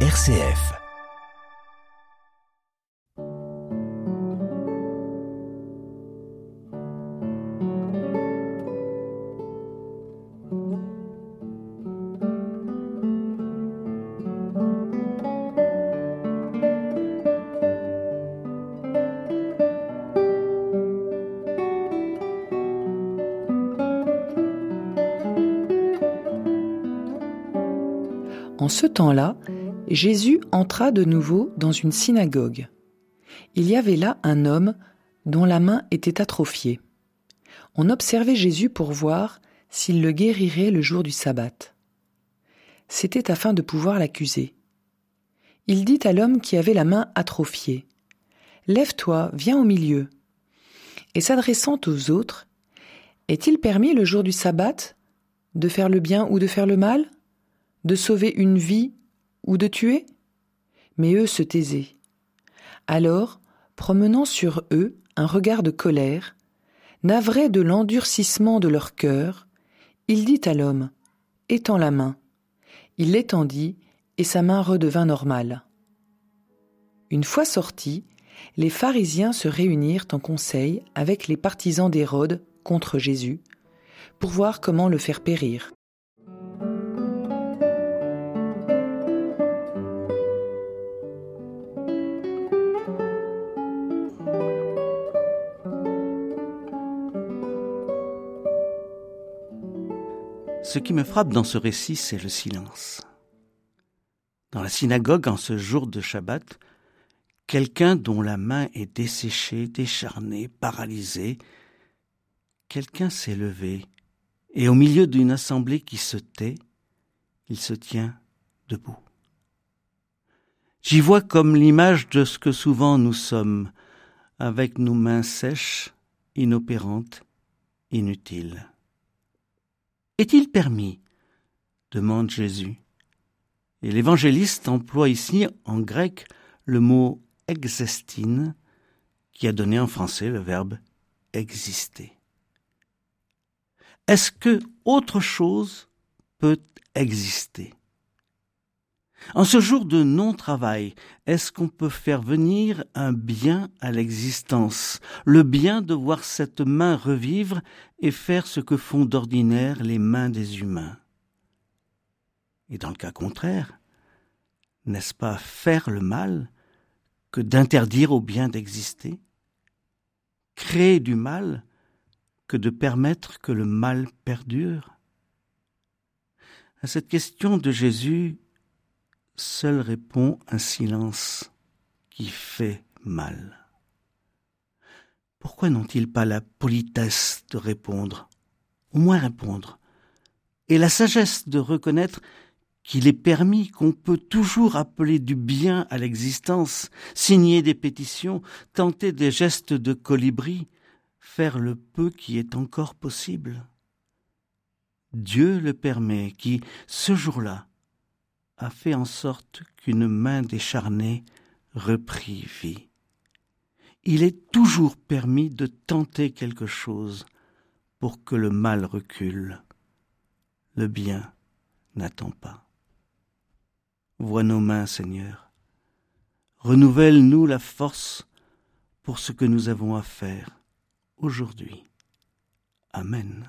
RCF. En ce temps-là, Jésus entra de nouveau dans une synagogue. Il y avait là un homme dont la main était atrophiée. On observait Jésus pour voir s'il le guérirait le jour du sabbat. C'était afin de pouvoir l'accuser. Il dit à l'homme qui avait la main atrophiée Lève-toi, viens au milieu. Et s'adressant aux autres, Est-il permis le jour du sabbat de faire le bien ou de faire le mal? De sauver une vie ou de tuer Mais eux se taisaient. Alors, promenant sur eux un regard de colère, navré de l'endurcissement de leur cœur, il dit à l'homme Étends la main. Il l'étendit, et sa main redevint normale. Une fois sortis, les pharisiens se réunirent en conseil avec les partisans d'Hérode contre Jésus, pour voir comment le faire périr. Ce qui me frappe dans ce récit, c'est le silence. Dans la synagogue, en ce jour de Shabbat, quelqu'un dont la main est desséchée, décharnée, paralysée, quelqu'un s'est levé, et au milieu d'une assemblée qui se tait, il se tient debout. J'y vois comme l'image de ce que souvent nous sommes, avec nos mains sèches, inopérantes, inutiles. Est-il permis demande Jésus. Et l'évangéliste emploie ici en grec le mot exestine, qui a donné en français le verbe exister. Est-ce que autre chose peut exister? En ce jour de non-travail, est-ce qu'on peut faire venir un bien à l'existence, le bien de voir cette main revivre et faire ce que font d'ordinaire les mains des humains? Et dans le cas contraire, n'est-ce pas faire le mal que d'interdire au bien d'exister? Créer du mal que de permettre que le mal perdure? À cette question de Jésus, seul répond un silence qui fait mal. Pourquoi n'ont-ils pas la politesse de répondre, au moins répondre, et la sagesse de reconnaître qu'il est permis, qu'on peut toujours appeler du bien à l'existence, signer des pétitions, tenter des gestes de colibri, faire le peu qui est encore possible? Dieu le permet, qui, ce jour-là, a fait en sorte qu'une main décharnée reprit vie. Il est toujours permis de tenter quelque chose pour que le mal recule. Le bien n'attend pas. Vois nos mains, Seigneur. Renouvelle-nous la force pour ce que nous avons à faire aujourd'hui. Amen.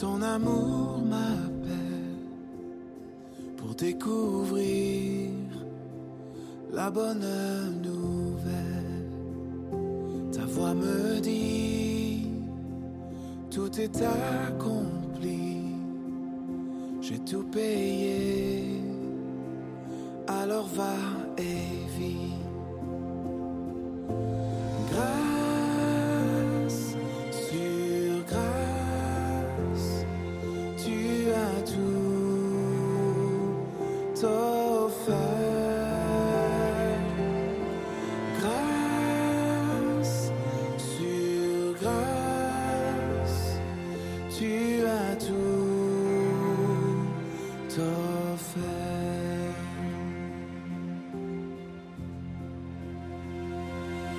Ton amour m'appelle pour découvrir la bonne nouvelle. Ta voix me dit, tout est accompli. J'ai tout payé, alors va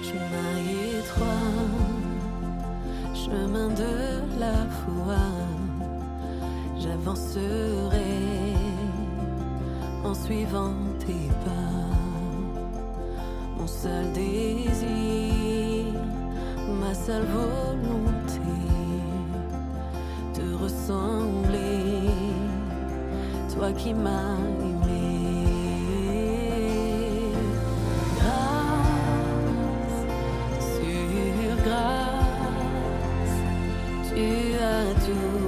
Chemin étroit, chemin de la foi, j'avancerai en suivant tes pas. Mon seul désir, ma seule voix. do.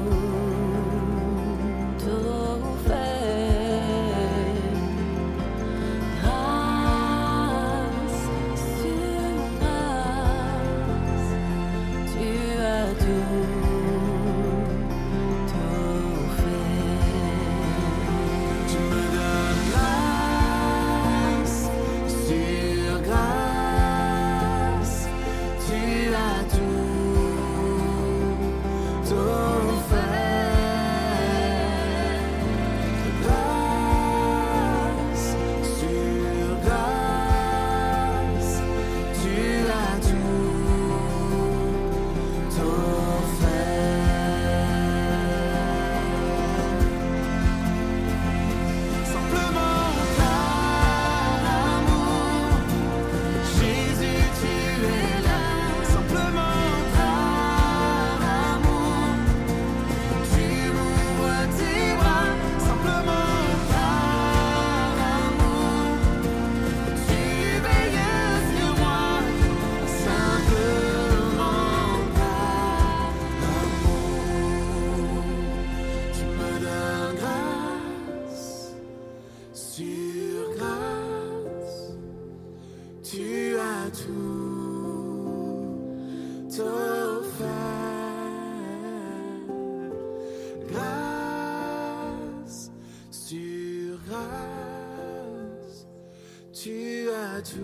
住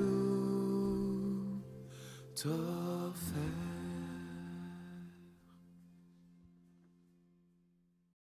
的。